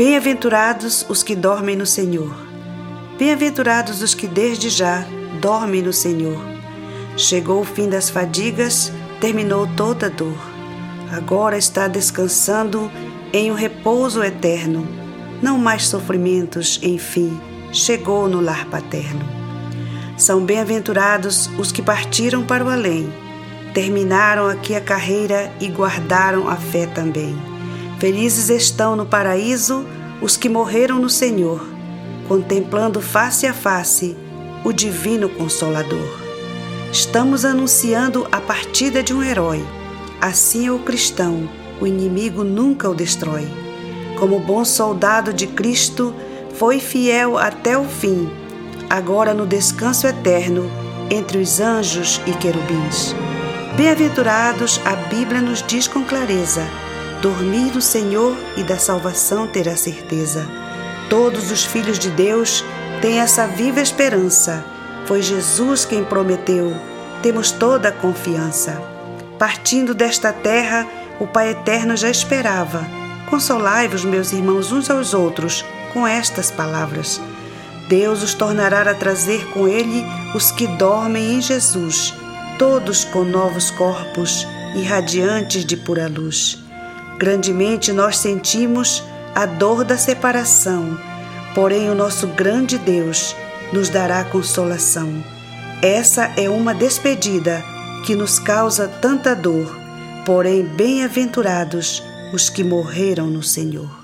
Bem-aventurados os que dormem no Senhor. Bem-aventurados os que desde já dormem no Senhor. Chegou o fim das fadigas, terminou toda a dor. Agora está descansando em um repouso eterno. Não mais sofrimentos, enfim, chegou no lar paterno. São bem-aventurados os que partiram para o além, terminaram aqui a carreira e guardaram a fé também. Felizes estão no paraíso os que morreram no Senhor, contemplando face a face o Divino Consolador. Estamos anunciando a partida de um herói. Assim é o cristão, o inimigo nunca o destrói. Como bom soldado de Cristo, foi fiel até o fim, agora no descanso eterno entre os anjos e querubins. Bem-aventurados, a Bíblia nos diz com clareza Dormir do Senhor e da salvação ter a certeza. Todos os filhos de Deus têm essa viva esperança. Foi Jesus quem prometeu. Temos toda a confiança. Partindo desta terra, o Pai Eterno já esperava. Consolai-vos, meus irmãos, uns aos outros, com estas palavras. Deus os tornará a trazer com Ele os que dormem em Jesus, todos com novos corpos e radiantes de pura luz. Grandemente nós sentimos a dor da separação, porém o nosso grande Deus nos dará consolação. Essa é uma despedida que nos causa tanta dor, porém bem-aventurados os que morreram no Senhor.